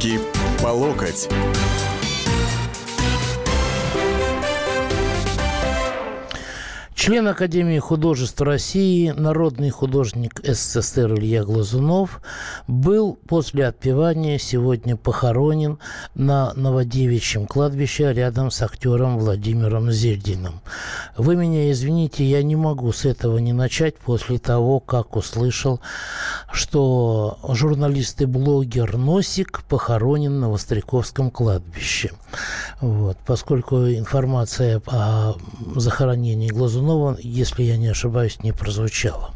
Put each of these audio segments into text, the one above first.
Руки по локоть. Член Академии художеств России, народный художник СССР Илья Глазунов был после отпевания сегодня похоронен на Новодевичьем кладбище рядом с актером Владимиром Зельдиным. Вы меня извините, я не могу с этого не начать после того, как услышал, что журналист и блогер Носик похоронен на Востряковском кладбище. Вот, поскольку информация о захоронении Глазунова Смирнова, если я не ошибаюсь, не прозвучало.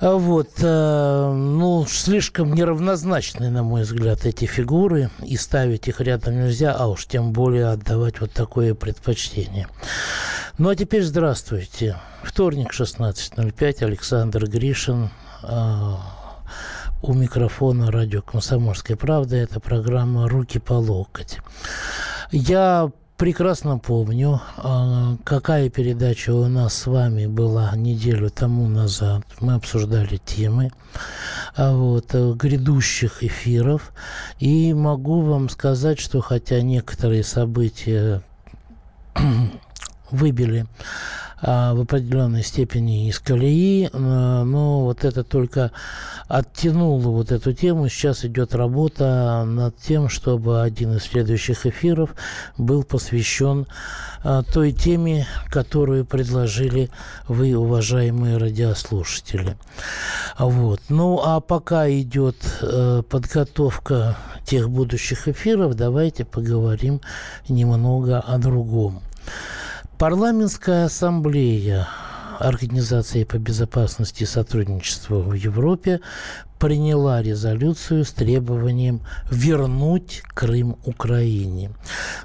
А вот, э, ну, слишком неравнозначны, на мой взгляд, эти фигуры, и ставить их рядом нельзя, а уж тем более отдавать вот такое предпочтение. Ну, а теперь здравствуйте. Вторник, 16.05, Александр Гришин, э, у микрофона радио «Комсомольская правда». Это программа «Руки по локоть». Я прекрасно помню, а, какая передача у нас с вами была неделю тому назад. Мы обсуждали темы а, вот, грядущих эфиров. И могу вам сказать, что хотя некоторые события выбили в определенной степени из колеи, но вот это только оттянуло вот эту тему. Сейчас идет работа над тем, чтобы один из следующих эфиров был посвящен а, той теме, которую предложили вы, уважаемые радиослушатели. Вот. Ну, а пока идет э, подготовка тех будущих эфиров, давайте поговорим немного о другом. Парламентская ассамблея Организации по безопасности и сотрудничеству в Европе приняла резолюцию с требованием вернуть Крым Украине.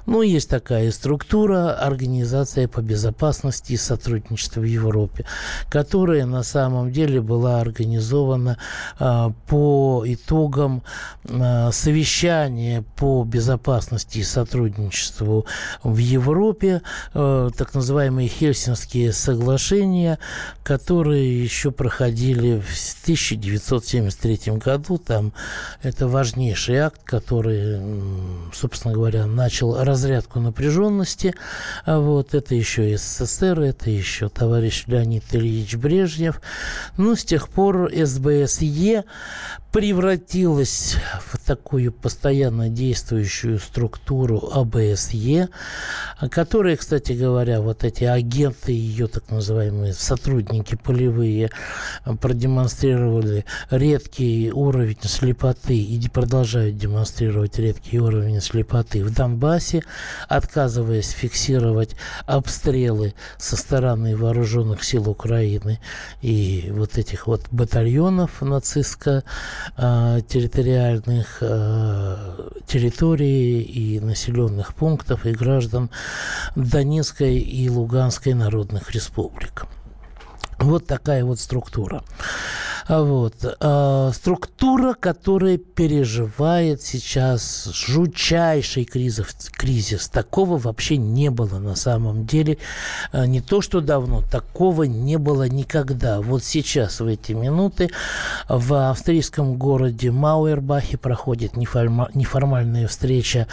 Ну, есть такая структура, Организация по безопасности и сотрудничеству в Европе, которая на самом деле была организована а, по итогам а, совещания по безопасности и сотрудничеству в Европе, а, так называемые Хельсинские соглашения, которые еще проходили в 1973 1993 году. Там это важнейший акт, который, собственно говоря, начал разрядку напряженности. А вот это еще СССР, это еще товарищ Леонид Ильич Брежнев. Ну, с тех пор СБСЕ превратилась в такую постоянно действующую структуру АБСЕ, которая, кстати говоря, вот эти агенты, ее так называемые сотрудники полевые, продемонстрировали редкий уровень слепоты и продолжают демонстрировать редкий уровень слепоты в Донбассе, отказываясь фиксировать обстрелы со стороны вооруженных сил Украины и вот этих вот батальонов нацистско Э, территориальных э, территорий и населенных пунктов и граждан Донецкой и Луганской народных республик. Вот такая вот структура. А вот. А, структура, которая переживает сейчас жутчайший кризис, кризис. Такого вообще не было на самом деле. А, не то, что давно, такого не было никогда. Вот сейчас, в эти минуты, в австрийском городе Мауэрбахе проходит неформальная встреча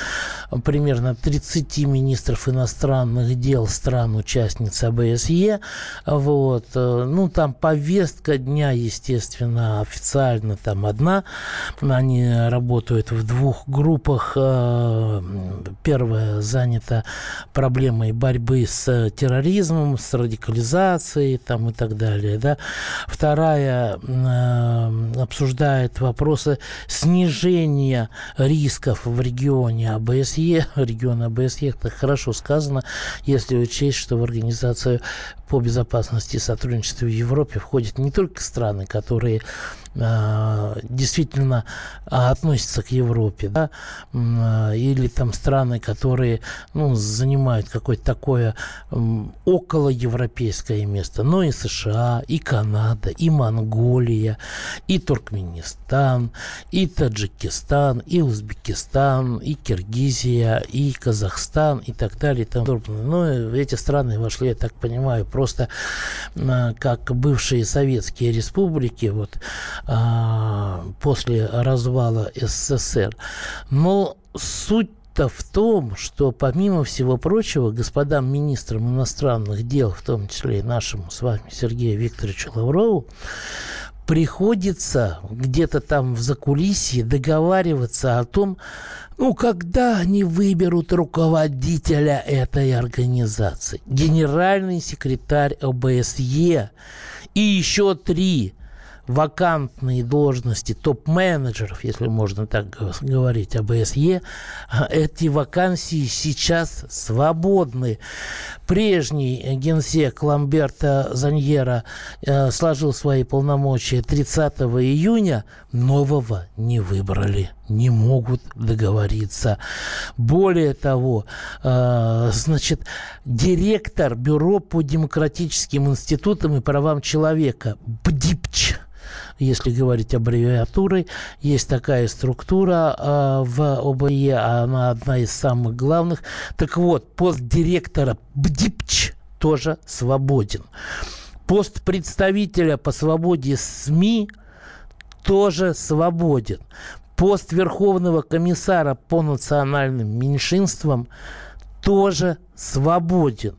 примерно 30 министров иностранных дел стран-участниц АБСЕ. Вот. Ну, там повестка дня, естественно, естественно, официально там одна. Они работают в двух группах. Э, первая занята проблемой борьбы с терроризмом, с радикализацией там, и так далее. Да? Вторая э, обсуждает вопросы снижения рисков в регионе АБСЕ. Регион АБСЕ, это хорошо сказано, если учесть, что в организацию по безопасности и сотрудничеству в Европе входят не только страны, которые э, действительно а, относятся к Европе, да, э, или там страны, которые ну, занимают какое-то такое околоевропейское место, но и США, и Канада, и Монголия, и Туркменистан, и Таджикистан, и Узбекистан, и Киргизия, и Казахстан, и так далее. И там, ну, эти страны вошли, я так понимаю, просто как бывшие советские республики, вот, а, после развала СССР. Но суть то в том, что помимо всего прочего, господам министрам иностранных дел, в том числе и нашему с вами Сергею Викторовичу Лаврову, приходится где-то там в закулисье договариваться о том, ну, когда они выберут руководителя этой организации. Генеральный секретарь ОБСЕ и еще три вакантные должности топ-менеджеров, если можно так говорить, АБСЕ, эти вакансии сейчас свободны. Прежний генсек Ламберта Заньера э, сложил свои полномочия 30 июня, нового не выбрали не могут договориться. Более того, э, значит, директор Бюро по демократическим институтам и правам человека БДИПЧ если говорить аббревиатурой. Есть такая структура э, в ОБЕ, она одна из самых главных. Так вот, пост директора БДИПЧ тоже свободен. Пост представителя по свободе СМИ тоже свободен. Пост Верховного комиссара по национальным меньшинствам тоже свободен.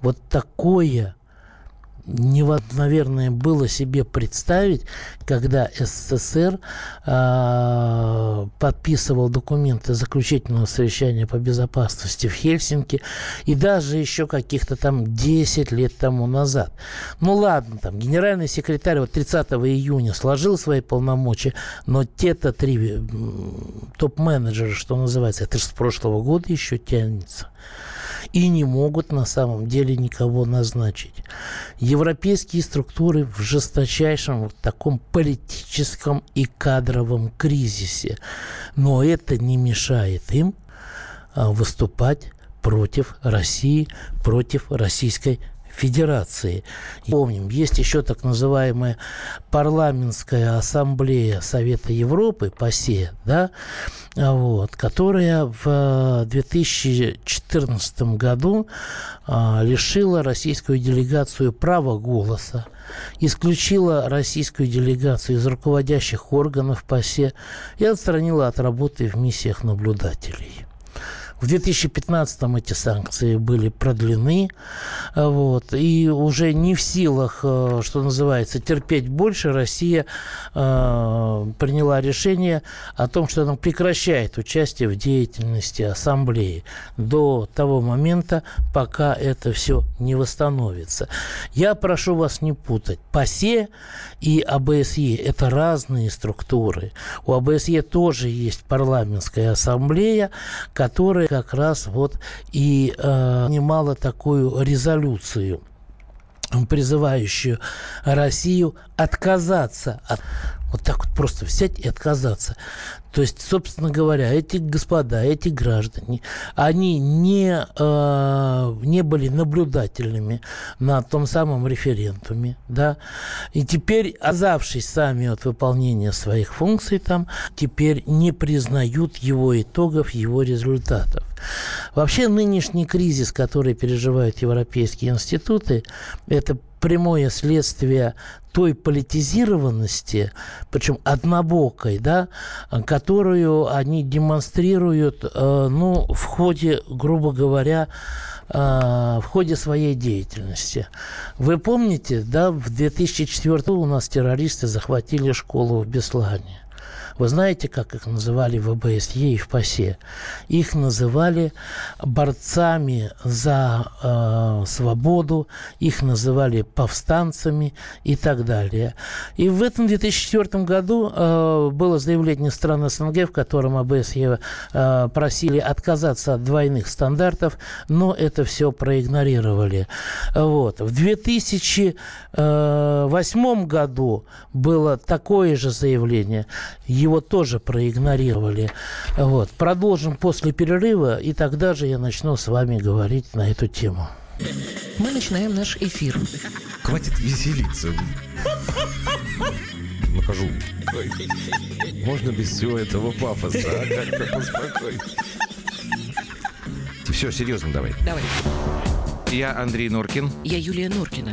Вот такое невозможно, наверное, было себе представить, когда СССР э, подписывал документы заключительного совещания по безопасности в Хельсинки и даже еще каких-то там 10 лет тому назад. Ну ладно, там генеральный секретарь вот 30 июня сложил свои полномочия, но те-то три топ-менеджера, что называется, это же с прошлого года еще тянется и не могут на самом деле никого назначить. Европейские структуры в жесточайшем вот таком политическом и кадровом кризисе. Но это не мешает им а, выступать против России, против Российской Федерации. Помним, есть еще так называемая парламентская ассамблея Совета Европы, ПАСЕ, да, вот, которая в 2014 году а, лишила российскую делегацию права голоса, исключила российскую делегацию из руководящих органов ПАСЕ и отстранила от работы в миссиях наблюдателей. В 2015-м эти санкции были продлены, вот, и уже не в силах, э, что называется, терпеть больше, Россия э, приняла решение о том, что она прекращает участие в деятельности Ассамблеи до того момента, пока это все не восстановится. Я прошу вас не путать. ПАСЕ и АБСЕ – это разные структуры. У АБСЕ тоже есть парламентская ассамблея, которая как раз вот и э, немало такую резолюцию призывающую Россию отказаться от вот так вот просто взять и отказаться. То есть, собственно говоря, эти господа, эти граждане, они не, э, не были наблюдательными на том самом референдуме, да, и теперь, озавшись сами от выполнения своих функций там, теперь не признают его итогов, его результатов. Вообще нынешний кризис, который переживают европейские институты, это прямое следствие той политизированности, причем однобокой, да, которую они демонстрируют э, ну, в ходе, грубо говоря, э, в ходе своей деятельности. Вы помните, да, в 2004 у нас террористы захватили школу в Беслане. Вы знаете, как их называли в ОБСЕ и в ПАСЕ? Их называли борцами за э, свободу, их называли повстанцами и так далее. И в этом 2004 году э, было заявление стран СНГ, в котором ОБСЕ э, просили отказаться от двойных стандартов, но это все проигнорировали. Вот. В 2008 э, году было такое же заявление его тоже проигнорировали. Вот. Продолжим после перерыва, и тогда же я начну с вами говорить на эту тему. Мы начинаем наш эфир. Хватит веселиться. Нахожу. Можно без всего этого пафоса, а? Как-то поспокойнее. Все, серьезно давай. Давай. Я Андрей Норкин. Я Юлия Норкина.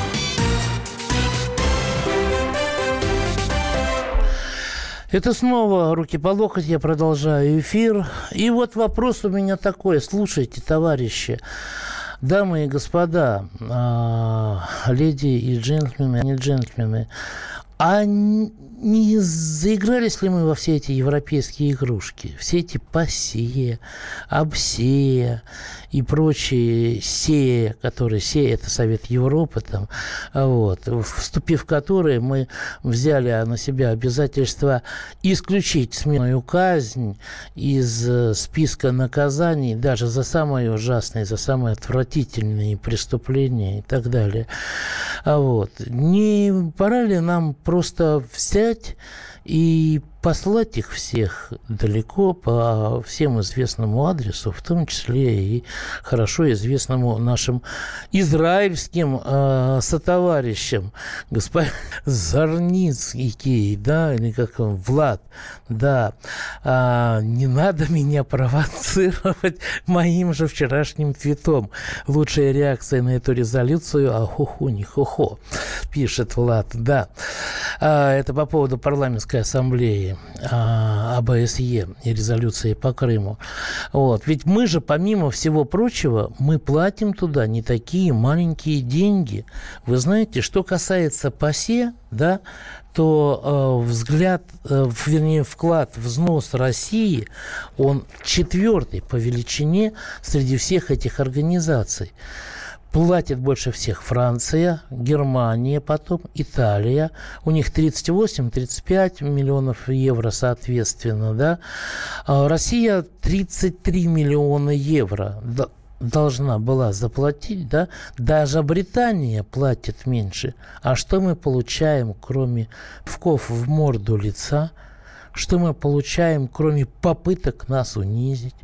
Это снова руки по локоть, я продолжаю эфир. И вот вопрос у меня такой. Слушайте, товарищи, дамы и господа, э, леди и джентльмены, не джентльмены, а не заигрались ли мы во все эти европейские игрушки? Все эти пассия, обсея и прочие сея, которые сея – это Совет Европы, там, вот, вступив в которые мы взяли на себя обязательство исключить смертную казнь из э, списка наказаний даже за самые ужасные, за самые отвратительные преступления и так далее. Вот. Не пора ли нам просто взять и послать их всех далеко по всем известному адресу, в том числе и хорошо известному нашим израильским э, сотоварищам, господин Зарницкий, да, или как он, Влад, да, э, не надо меня провоцировать моим же вчерашним твитом. Лучшая реакция на эту резолюцию, а хуху не хухо, пишет Влад, да. Э, это по поводу парламентской ассамблеи а, АБСЕ и резолюции по Крыму. Вот. Ведь мы же, помимо всего прочего, мы платим туда не такие маленькие деньги. Вы знаете, что касается ПАСЕ, да, то э, взгляд, э, вернее, вклад, взнос России, он четвертый по величине среди всех этих организаций. Платит больше всех Франция, Германия потом, Италия. У них 38-35 миллионов евро соответственно. Да? А Россия 33 миллиона евро должна была заплатить, да, даже Британия платит меньше. А что мы получаем, кроме вков в морду лица? Что мы получаем, кроме попыток нас унизить?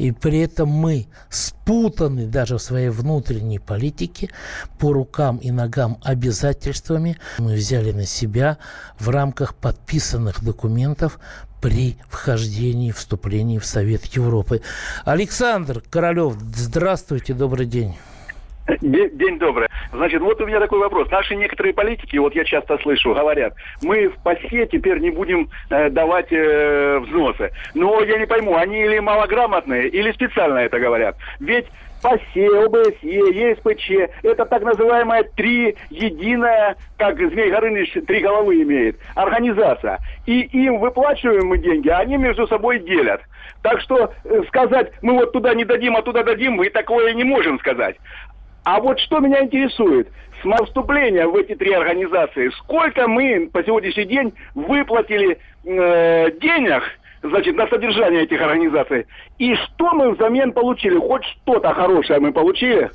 И при этом мы спутаны даже в своей внутренней политике по рукам и ногам обязательствами. Мы взяли на себя в рамках подписанных документов при вхождении, вступлении в Совет Европы. Александр Королев, здравствуйте, добрый день. День, день добрый. Значит, вот у меня такой вопрос. Наши некоторые политики, вот я часто слышу, говорят, мы в ПАСЕ теперь не будем э, давать э, взносы. Но я не пойму, они или малограмотные, или специально это говорят. Ведь ПАСЕ, ОБСЕ, ЕСПЧ. Это так называемая три единая, как Змей Горыныч три головы имеет, организация. И им выплачиваем мы деньги, а они между собой делят. Так что э, сказать, мы вот туда не дадим, а туда дадим, мы такое не можем сказать. А вот что меня интересует, с вступления в эти три организации, сколько мы по сегодняшний день выплатили э, денег значит, на содержание этих организаций. И что мы взамен получили? Хоть что-то хорошее мы получили?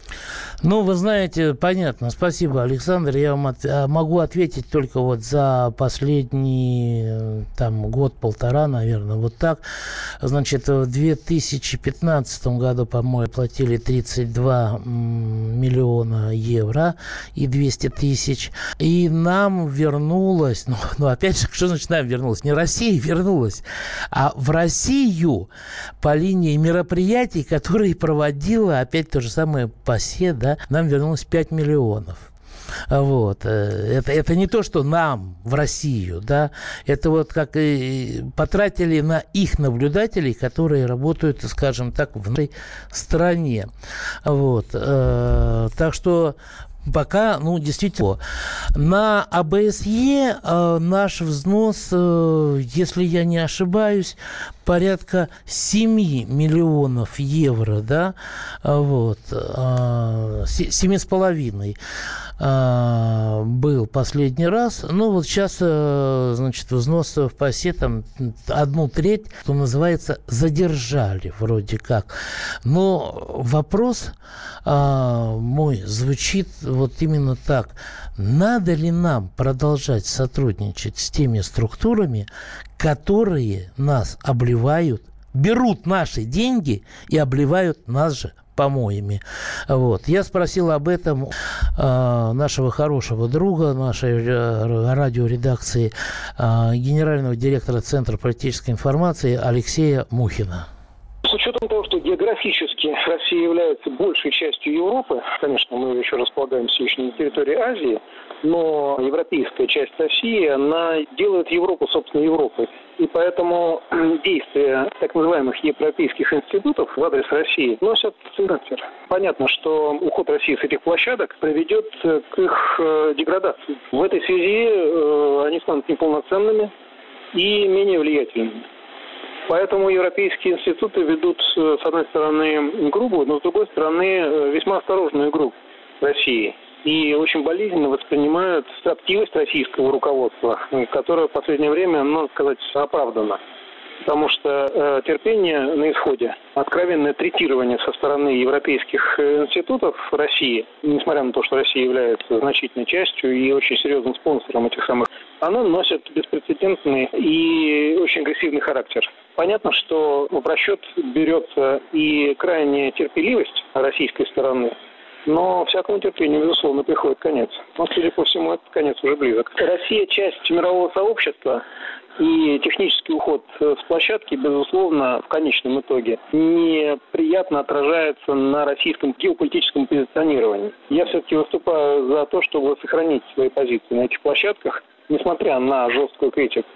Ну, вы знаете, понятно. Спасибо, Александр. Я вам от, а, могу ответить только вот за последний э, там год-полтора, наверное, вот так. Значит, в 2015 году, по-моему, платили 32 миллиона евро и 200 тысяч. И нам вернулось, ну, ну, опять же, что значит нам вернулось? Не Россия вернулась, а в Россию по линии мероприятий, которые проводила опять то же самое ПАСЕ, да, нам вернулось 5 миллионов. Вот. Э, это, это не то, что нам в Россию, да, это вот как и потратили на их наблюдателей, которые работают, скажем так, в нашей стране. Вот. Э, так что пока, ну, действительно, на АБСЕ э, наш взнос, э, если я не ошибаюсь, порядка 7 миллионов евро, да, вот, э, 7,5 э, был последний раз. Ну, вот сейчас, э, значит, взнос в ПАСЕ там одну треть, что называется, задержали вроде как. Но вопрос э, мой звучит вот именно так. Надо ли нам продолжать сотрудничать с теми структурами, которые нас обливают, берут наши деньги и обливают нас же помоями. Вот. Я спросил об этом э, нашего хорошего друга, нашей э, радиоредакции, э, генерального директора Центра политической информации Алексея Мухина. С учетом географически Россия является большей частью Европы, конечно, мы еще располагаем еще на территории Азии, но европейская часть России, она делает Европу, собственно, Европой. И поэтому действия так называемых европейских институтов в адрес России носят характер. Понятно, что уход России с этих площадок приведет к их э, деградации. В этой связи э, они станут неполноценными и менее влиятельными. Поэтому европейские институты ведут, э, с одной стороны, грубую, но с другой стороны, весьма осторожную игру России и очень болезненно воспринимают активность российского руководства, которая в последнее время, надо сказать, оправдана. Потому что э, терпение на исходе, откровенное третирование со стороны европейских э, институтов России, несмотря на то, что Россия является значительной частью и очень серьезным спонсором этих самых, оно носит беспрецедентный и очень агрессивный характер. Понятно, что в расчет берется и крайняя терпеливость российской стороны, но всякому терпению, безусловно, приходит конец. Но, судя по всему, этот конец уже близок. Россия часть мирового сообщества, и технический уход с площадки, безусловно, в конечном итоге неприятно отражается на российском геополитическом позиционировании. Я все-таки выступаю за то, чтобы сохранить свои позиции на этих площадках, несмотря на жесткую критику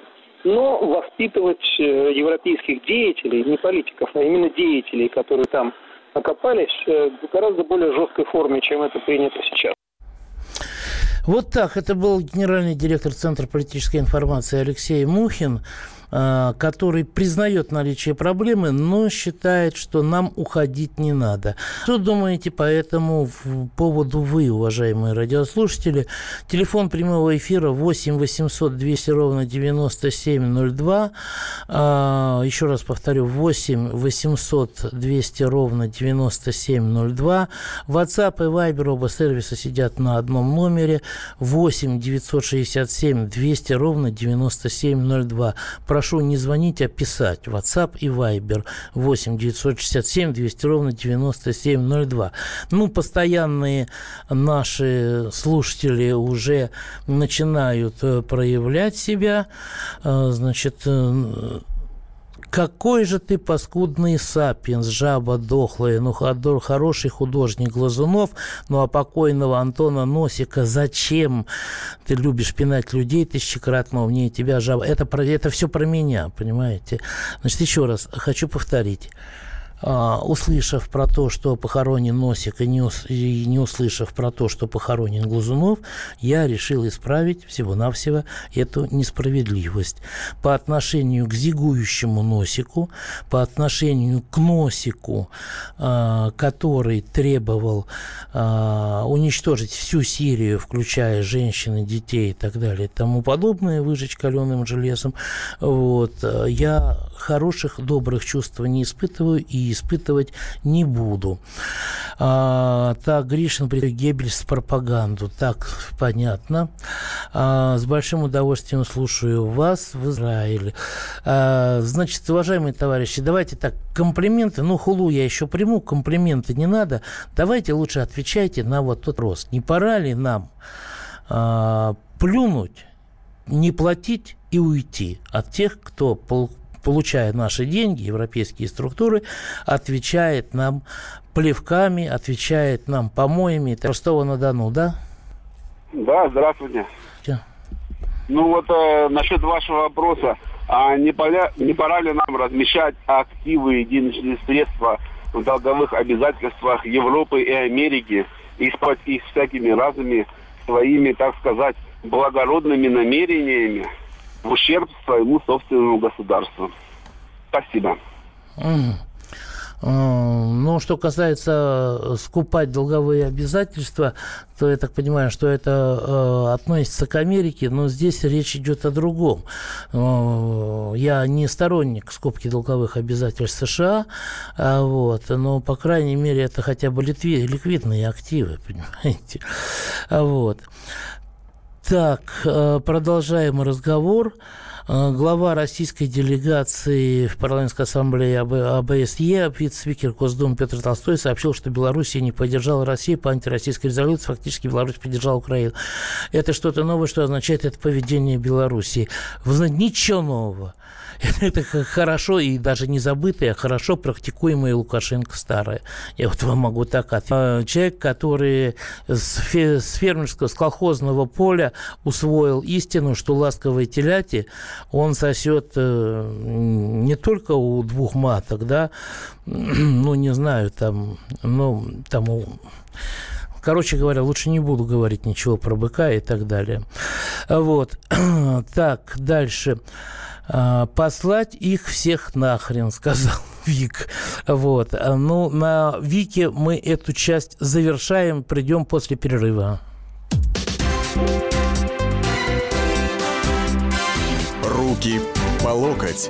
но воспитывать э, европейских деятелей, не политиков, а именно деятелей, которые там окопались э, в гораздо более жесткой форме, чем это принято сейчас. Вот так. Это был генеральный директор Центра политической информации Алексей Мухин. А, который признает наличие проблемы, но считает, что нам уходить не надо. Что думаете по этому поводу вы, уважаемые радиослушатели? Телефон прямого эфира 8 800 200 ровно 9702. А, еще раз повторю, 8 800 200 ровно 9702. WhatsApp и Viber оба сервиса сидят на одном номере. 8 967 200 ровно 9702 прошу не звонить, а писать. WhatsApp и Viber 8 967 200 ровно 9702. Ну, постоянные наши слушатели уже начинают э, проявлять себя. Э, значит, э, какой же ты паскудный сапиенс, жаба дохлая, ну, хороший художник Глазунов, ну, а покойного Антона Носика зачем ты любишь пинать людей тысячекратно умнее тебя, жаба? Это, про, это все про меня, понимаете? Значит, еще раз хочу повторить. А, услышав про то, что похоронен Носик, и не, и не услышав про то, что похоронен Глазунов, я решил исправить всего-навсего эту несправедливость. По отношению к зигующему Носику, по отношению к Носику, а, который требовал а, уничтожить всю Сирию, включая женщин, детей и так далее и тому подобное, выжечь каленым железом, вот, я хороших, добрых чувств не испытываю и испытывать не буду. А, так, Гришин, Геббельс, пропаганду. Так, понятно. А, с большим удовольствием слушаю вас в Израиле. А, значит, уважаемые товарищи, давайте так, комплименты, ну, хулу я еще приму, комплименты не надо. Давайте лучше отвечайте на вот тот рост. Не пора ли нам а, плюнуть, не платить и уйти от тех, кто получая наши деньги, европейские структуры, отвечает нам плевками, отвечает нам помоями. Ростова-на-Дону, да? Да, здравствуйте. Че? Ну вот э, насчет вашего вопроса, а не, поля, не пора ли нам размещать активы и денежные средства в долговых обязательствах Европы и Америки и спать их всякими разными своими, так сказать, благородными намерениями? В ущерб своему собственному государству. Спасибо. Ну, что касается скупать долговые обязательства, то я так понимаю, что это э, относится к Америке, но здесь речь идет о другом. Э, я не сторонник скупки долговых обязательств США, э, вот, но, по крайней мере, это хотя бы ликви, ликвидные активы, понимаете. Вот. Так, э, продолжаем разговор. глава российской делегации в парламентской ассамблее АБСЕ, вице-спикер Госдумы Петр Толстой сообщил, что Белоруссия не поддержала Россию по антироссийской резолюции, фактически Беларусь поддержала Украину. Это что-то новое, что означает это поведение Белоруссии. Ничего нового. это хорошо и даже не забытое, а хорошо практикуемое Лукашенко старое. Я вот вам могу так ответить. А, человек, который с фермерского, с колхозного поля усвоил истину, что ласковой теляти он сосет э, не только у двух маток, да, ну, не знаю, там, ну, там у Короче говоря, лучше не буду говорить ничего про быка и так далее. Вот. Так, дальше. А, послать их всех нахрен, сказал Вик. Вот. А, ну, на Вике мы эту часть завершаем, придем после перерыва. Руки по локоть.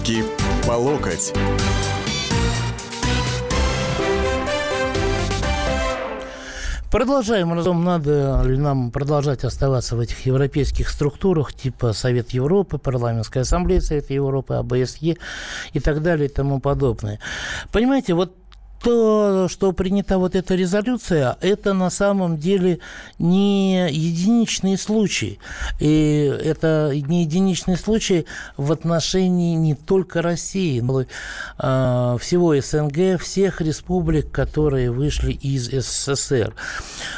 Руки по локоть. Продолжаем разум, надо ли нам продолжать оставаться в этих европейских структурах, типа Совет Европы, Парламентская ассамблея Совета Европы, АБСЕ и так далее и тому подобное. Понимаете, вот то, что принята вот эта резолюция, это на самом деле не единичный случай. И это не единичный случай в отношении не только России, но э, всего СНГ, всех республик, которые вышли из СССР.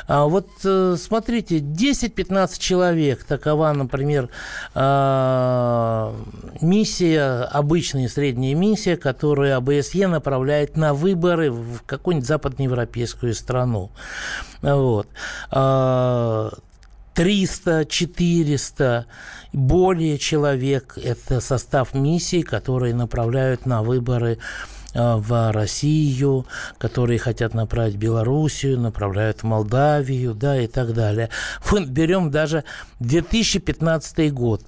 А вот э, смотрите, 10-15 человек, такова, например, э, миссия, обычная средняя миссия, которую АБСЕ направляет на выборы в какую-нибудь западноевропейскую страну. Вот. 300, 400, более человек – это состав миссий, которые направляют на выборы в Россию, которые хотят направить в Белоруссию, направляют в Молдавию, да, и так далее. Мы берем даже 2015 год.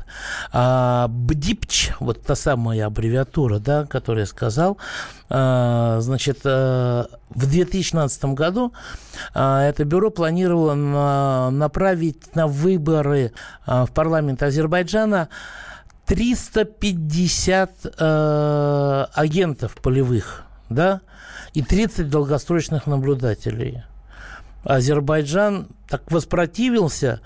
А, БДИПЧ, вот та самая аббревиатура, да, которую я сказал, а, значит, а, в 2016 году а, это бюро планировало на, направить на выборы а, в парламент Азербайджана 350 э, агентов полевых, да, и 30 долгосрочных наблюдателей. Азербайджан так воспротивился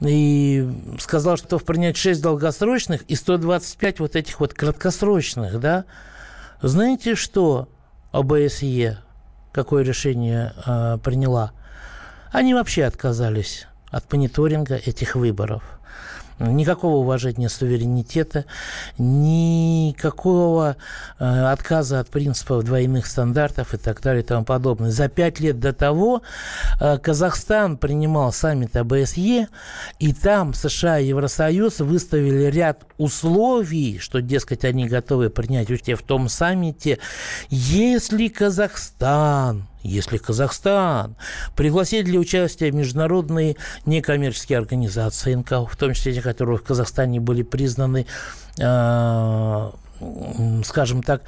и сказал, что принять 6 долгосрочных и 125 вот этих вот краткосрочных, да. Знаете, что ОБСЕ, какое решение э, приняла? Они вообще отказались от мониторинга этих выборов – никакого уважения суверенитета, никакого э, отказа от принципов двойных стандартов и так далее и тому подобное. За пять лет до того э, Казахстан принимал саммит АБСЕ, и там США и Евросоюз выставили ряд условий, что, дескать, они готовы принять участие в том саммите, если Казахстан если Казахстан пригласит для участия международные некоммерческие организации НКО, в том числе те, которые в Казахстане были признаны, э, скажем так,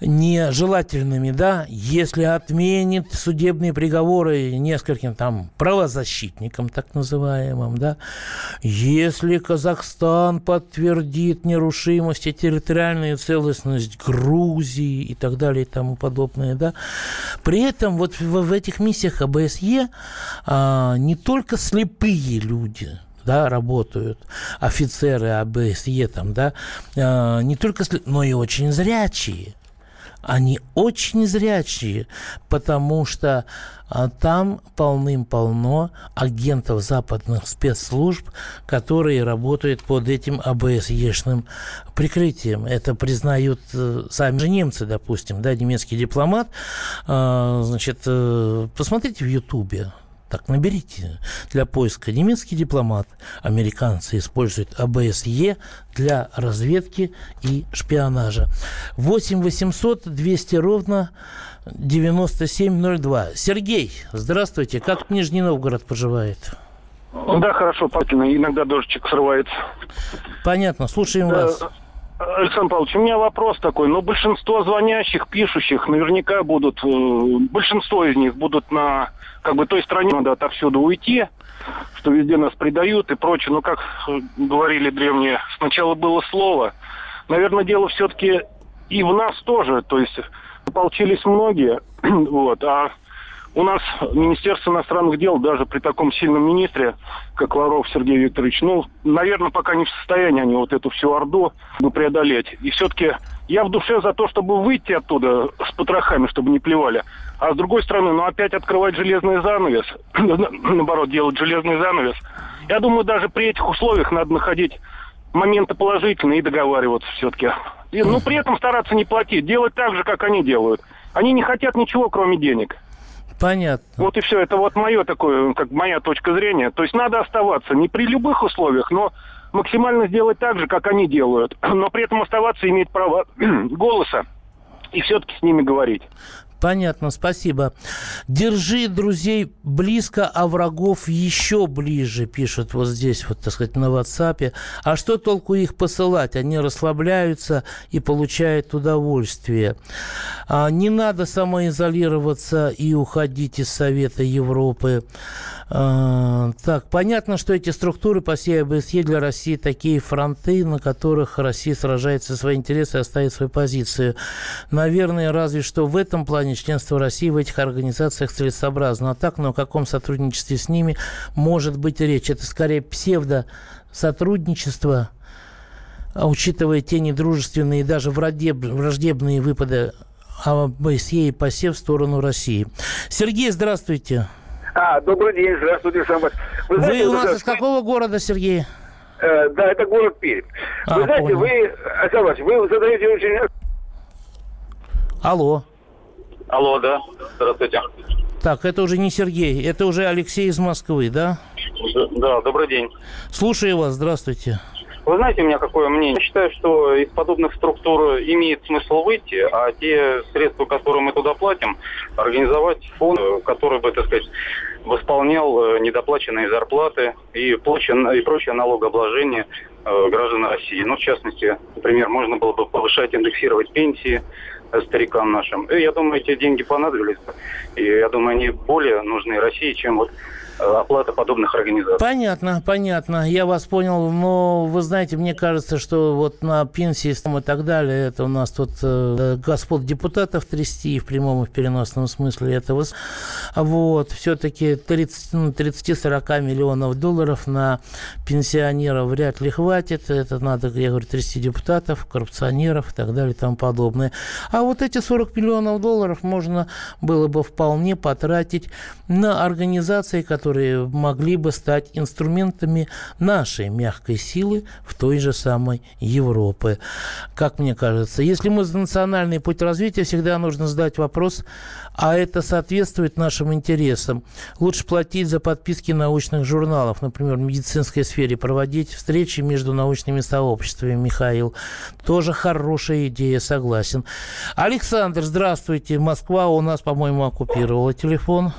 нежелательными, да, если отменит судебные приговоры нескольким там правозащитникам, так называемым, да, если Казахстан подтвердит нерушимость и территориальную целостность Грузии и так далее и тому подобное, да, при этом вот в, в этих миссиях АБСЕ а, не только слепые люди, да, работают, офицеры АБСЕ там, да, а, не только, но и очень зрячие они очень зрячие, потому что а, там полным-полно агентов западных спецслужб, которые работают под этим АБС-ешным прикрытием. Это признают э, сами же немцы, допустим, да, немецкий дипломат. Э, значит, э, посмотрите в Ютубе, Так, наберите для поиска немецкий дипломат. Американцы используют АБСЕ для разведки и шпионажа. 8 800 200 ровно 9702. Сергей, здравствуйте. Как Нижний Новгород поживает? Да, хорошо, Пакина. Иногда дождичек срывается. Понятно, слушаем вас. Александр Павлович, у меня вопрос такой. Ну, большинство звонящих, пишущих наверняка будут, э, большинство из них будут на, как бы, той стране, надо отовсюду уйти, что везде нас предают и прочее. Но, как говорили древние, сначала было слово. Наверное, дело все-таки и в нас тоже. То есть, ополчились многие, вот, а у нас Министерство иностранных дел даже при таком сильном министре, как Лавров Сергей Викторович, ну, наверное, пока не в состоянии они вот эту всю орду преодолеть. И все-таки я в душе за то, чтобы выйти оттуда с потрохами, чтобы не плевали. А с другой стороны, ну, опять открывать железный занавес, наоборот, делать железный занавес. Я думаю, даже при этих условиях надо находить моменты положительные и договариваться все-таки. И, ну, при этом стараться не платить, делать так же, как они делают. Они не хотят ничего, кроме денег. Понятно. Вот и все. Это вот мое такое, как моя точка зрения. То есть надо оставаться не при любых условиях, но максимально сделать так же, как они делают. Но при этом оставаться иметь право голоса и все-таки с ними говорить. Понятно, спасибо. Держи друзей близко, а врагов еще ближе, пишут вот здесь, вот, так сказать, на WhatsApp. А что толку их посылать? Они расслабляются и получают удовольствие. А, не надо самоизолироваться и уходить из Совета Европы. А, так, понятно, что эти структуры по всей ОБСЕ для России такие фронты, на которых Россия сражается за свои интересы и оставит свою позицию. Наверное, разве что в этом плане членство России в этих организациях целесообразно. А так, но о каком сотрудничестве с ними может быть речь? Это скорее псевдо сотрудничество, а учитывая те недружественные и даже враждебные выпады ОБСЕ и ПАСЕ в сторону России. Сергей, здравствуйте. А, добрый день, здравствуйте, Александр. Вы, вы знаете, у нас из какого города, Сергей? Э, да, это город Пермь. А, вы знаете, понял. вы, Александр вы задаете очень... Алло. Алло, да, здравствуйте. Так, это уже не Сергей, это уже Алексей из Москвы, да? Да, добрый день. Слушаю вас, здравствуйте. Вы знаете, у меня какое мнение? Я считаю, что из подобных структур имеет смысл выйти, а те средства, которые мы туда платим, организовать фонд, который бы, так сказать, восполнял э, недоплаченные зарплаты и прочее, и прочее налогообложение э, граждан России. Ну, в частности, например, можно было бы повышать, индексировать пенсии э, старикам нашим. И я думаю, эти деньги понадобились. И я думаю, они более нужны России, чем вот оплата подобных организаций. Понятно, понятно. Я вас понял. Но вы знаете, мне кажется, что вот на пенсии и так далее, это у нас тут э, господ депутатов трясти в прямом и в переносном смысле этого. Вот, все-таки 30, ну, 30-40 миллионов долларов на пенсионеров вряд ли хватит. Это надо, я говорю, трясти депутатов, коррупционеров и так далее и тому подобное. А вот эти 40 миллионов долларов можно было бы вполне потратить на организации, которые которые могли бы стать инструментами нашей мягкой силы в той же самой Европе. Как мне кажется, если мы за национальный путь развития, всегда нужно задать вопрос, а это соответствует нашим интересам. Лучше платить за подписки научных журналов, например, в медицинской сфере, проводить встречи между научными сообществами, Михаил. Тоже хорошая идея, согласен. Александр, здравствуйте. Москва у нас, по-моему, оккупировала телефон.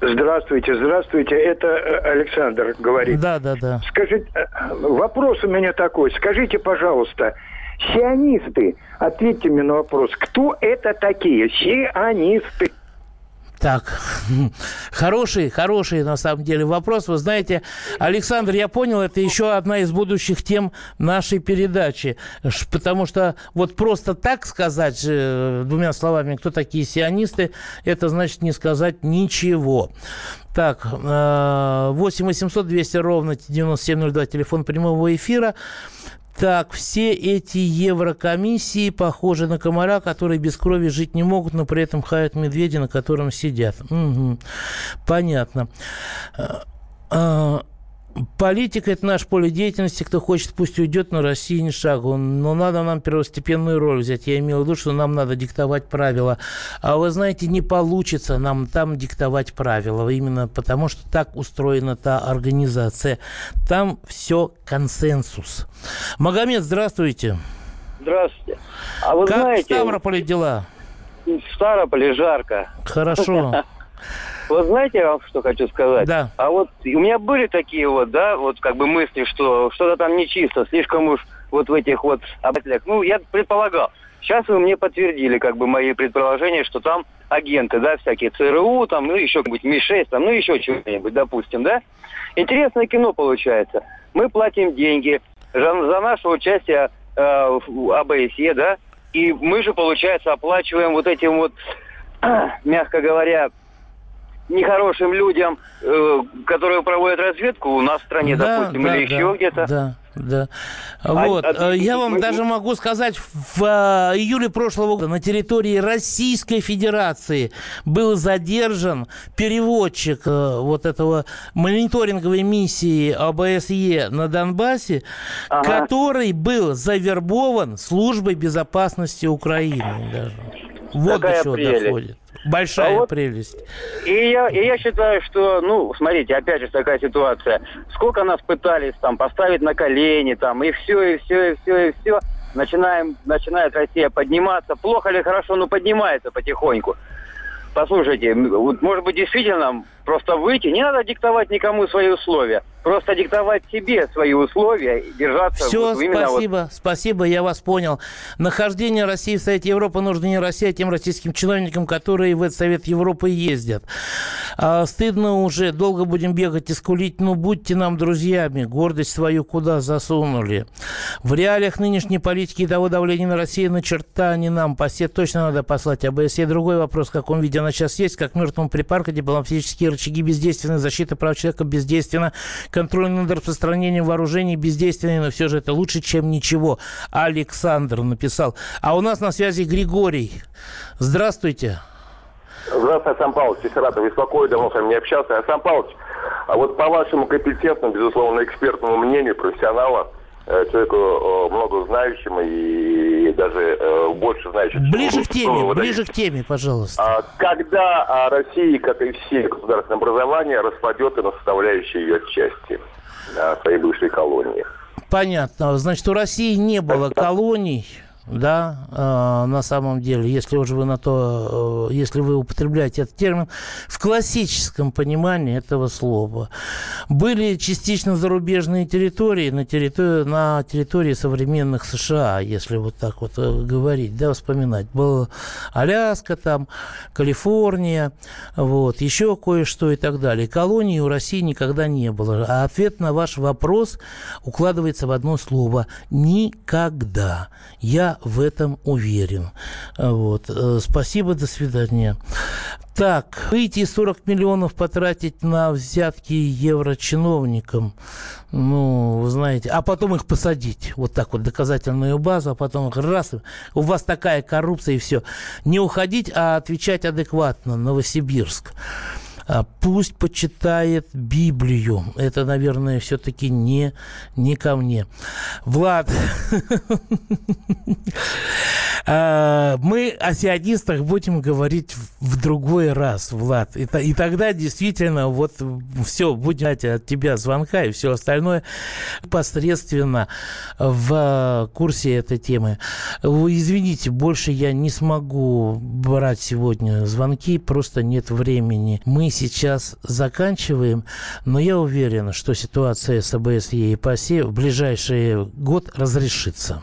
Здравствуйте, здравствуйте. Это э, Александр говорит. Да, да, да. Скажите, э, вопрос у меня такой. Скажите, пожалуйста, сионисты, ответьте мне на вопрос, кто это такие? Сионисты. Так, хороший, хороший на самом деле вопрос. Вы знаете, Александр, я понял, это еще одна из будущих тем нашей передачи. Потому что вот просто так сказать, двумя словами, кто такие сионисты, это значит не сказать ничего. Так, 8 800 200 ровно 9702, телефон прямого эфира. Так, все эти еврокомиссии похожи на комара, которые без крови жить не могут, но при этом хаят медведя, на котором сидят. Угу. Понятно. Политика – это наше поле деятельности. Кто хочет, пусть уйдет, но России ни шагу. Но надо нам первостепенную роль взять. Я имел в виду, что нам надо диктовать правила. А вы знаете, не получится нам там диктовать правила. Именно потому, что так устроена та организация. Там все консенсус. Магомед, здравствуйте. Здравствуйте. А вы как знаете... в Ставрополе дела? В Ставрополе жарко. Хорошо. Вот знаете, я вам что хочу сказать? Да. А вот у меня были такие вот, да, вот как бы мысли, что что-то там нечисто, слишком уж вот в этих вот обязательных. Ну, я предполагал. Сейчас вы мне подтвердили, как бы, мои предположения, что там агенты, да, всякие ЦРУ, там, ну, еще какой-нибудь Ми-6, там, ну, еще чего-нибудь, допустим, да? Интересное кино получается. Мы платим деньги за, за наше участие э, в АБСЕ, да, и мы же, получается, оплачиваем вот этим вот, мягко говоря, нехорошим людям, э, которые проводят разведку у нас в стране, Да, допустим, да, или да, еще где-то. Да, да. А- Вот. а- э, Я вам мы- даже могу сказать, в э, июле прошлого года на территории Российской Федерации был задержан переводчик э, вот этого мониторинговой миссии ОБСЕ на Донбассе, Ага. который был завербован службой безопасности Украины даже. Вот Какая до чего доходит. Большая А вот- прелесть. И я, и я считаю, что, ну, смотрите, опять же такая ситуация. Сколько нас пытались там поставить на колени, там, и все, и все, и все, и все. Начинаем, начинает Россия подниматься. Плохо или хорошо, но поднимается потихоньку. Послушайте, вот, может быть, действительно просто выйти. Не надо диктовать никому свои условия. Просто диктовать себе свои условия и держаться Все, вот именно вот спасибо, спасибо, я вас понял. Нахождение России в Совете Европы нужно не России, а тем российским чиновникам, которые в этот Совет Европы ездят. А, стыдно уже, долго будем бегать и скулить, ну будьте нам друзьями, гордость свою куда засунули. В реалиях нынешней политики и того давления на Россию на черта не нам, посе точно надо послать АБСЕ. Другой вопрос, в каком виде она сейчас есть, как мертвому припарка, дипломатические рычаги бездейственны, защита прав человека бездейственна, контроль над распространением вооружений бездейственный, но все же это лучше, чем ничего. Александр написал. А у нас на связи Григорий. Здравствуйте. Здравствуйте, Сан Павлович. Из Саратова беспокою, давно с вами не общался. А, Павлович, а вот по вашему компетентному, безусловно, экспертному мнению, профессионала, человеку э, много знающему и даже э, больше знающему. Ближе к теме, ближе к теме, пожалуйста. А когда а, Россия, как и все государственные образования, распадется на составляющие ее части своей бывшей колонии? Понятно. Значит, у России не было колоний, да, э, на самом деле, если уже вы на то, э, если вы употребляете этот термин, в классическом понимании этого слова. Были частично зарубежные территории на территории, на территории современных США, если вот так вот э, говорить, да, вспоминать. Был Аляска там, Калифорния, вот, еще кое-что и так далее. Колонии у России никогда не было. А ответ на ваш вопрос укладывается в одно слово – никогда. Я в этом уверен. Вот. Э, Спасибо, до свидания. Так, выйти и 40 миллионов потратить на взятки еврочиновникам, ну, вы знаете, а потом их посадить, вот так вот, доказательную базу, а потом их раз, у вас такая коррупция и все. Не уходить, а отвечать адекватно, Новосибирск. А, Пусть почитает Библию. Это, наверное, все-таки не, не ко мне. Влад, мы о сионистах будем говорить в другой раз, Влад. И, и тогда действительно вот все, будем ждать от тебя звонка и все остальное посредственно в курсе этой темы. Извините, больше я не смогу брать сегодня звонки, просто нет времени. Мы сейчас заканчиваем, но я уверен, что ситуация с АБСЕ и ПАСЕ в ближайший год разрешится.